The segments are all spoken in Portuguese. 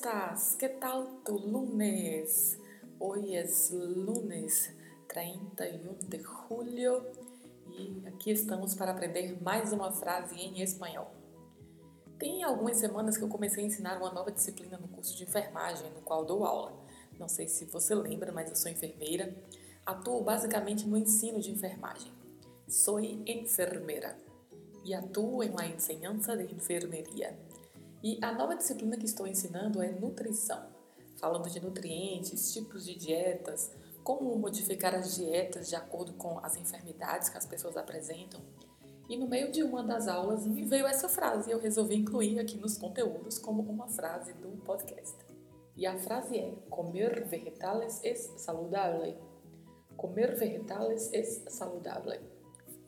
Estás? ¿Qué tal tu lunes? Hoy es lunes 31 de julio e aqui estamos para aprender mais uma frase em espanhol. Tem algumas semanas que eu comecei a ensinar uma nova disciplina no curso de enfermagem, no qual dou aula. Não sei se você lembra, mas eu sou enfermeira. Atuo basicamente no ensino de enfermagem. Sou enfermeira e atuo em la enseñanza de enfermeria. E a nova disciplina que estou ensinando é nutrição, falando de nutrientes, tipos de dietas, como modificar as dietas de acordo com as enfermidades que as pessoas apresentam. E no meio de uma das aulas me veio essa frase e eu resolvi incluir aqui nos conteúdos como uma frase do podcast. E a frase é: Comer vegetales es saludable. Comer vegetales es saludable.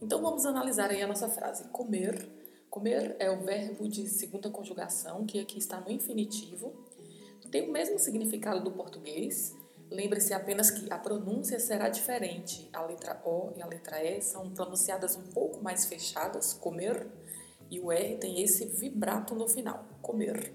Então vamos analisar aí a nossa frase. Comer Comer é o verbo de segunda conjugação, que aqui está no infinitivo. Tem o mesmo significado do português. Lembre-se apenas que a pronúncia será diferente. A letra O e a letra E são pronunciadas um pouco mais fechadas, comer, e o R tem esse vibrato no final, comer.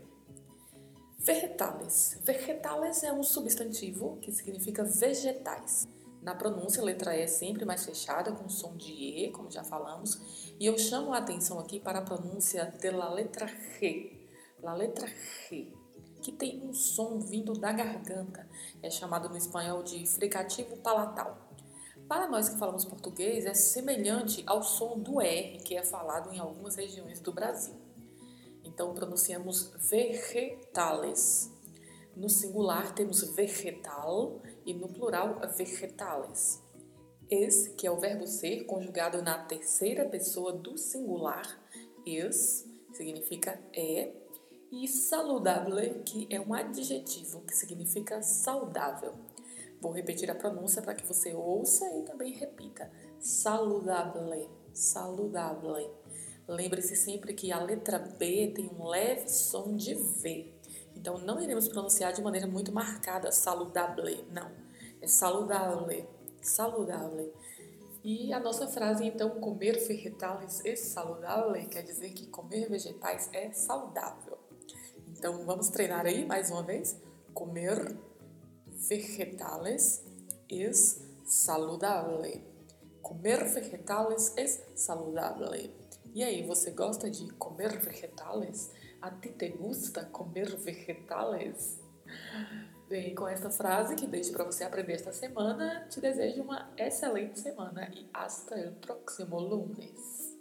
Vegetales. Vegetales é um substantivo que significa vegetais. Na pronúncia, a letra E é sempre mais fechada, com som de E, como já falamos. E eu chamo a atenção aqui para a pronúncia de la letra G. La letra G, que tem um som vindo da garganta. É chamado no espanhol de fricativo palatal. Para nós que falamos português, é semelhante ao som do R, que é falado em algumas regiões do Brasil. Então, pronunciamos vegetales. No singular temos vegetal e no plural vegetales. Esse, que é o verbo ser, conjugado na terceira pessoa do singular, is, significa é, e saludable, que é um adjetivo que significa saudável. Vou repetir a pronúncia para que você ouça e também repita. Saludable, saludable. Lembre-se sempre que a letra B tem um leve som de V. Então não iremos pronunciar de maneira muito marcada saludable, não. É saludable, saludable. E a nossa frase então, comer vegetales é saudável, quer dizer que comer vegetais é saudável. Então vamos treinar aí mais uma vez. Comer vegetales é saudável. Comer vegetales é saudável. E aí, você gosta de comer vegetales? A ti te gusta comer vegetales? Bem, com esta frase que deixo para você aprender esta semana, te desejo uma excelente semana e hasta o próximo lunes.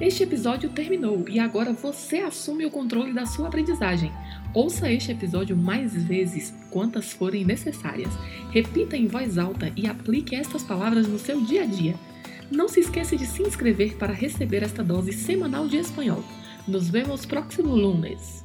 Este episódio terminou e agora você assume o controle da sua aprendizagem. Ouça este episódio mais vezes, quantas forem necessárias. Repita em voz alta e aplique estas palavras no seu dia a dia. Não se esqueça de se inscrever para receber esta dose semanal de espanhol. Nos vemos próximo lunes.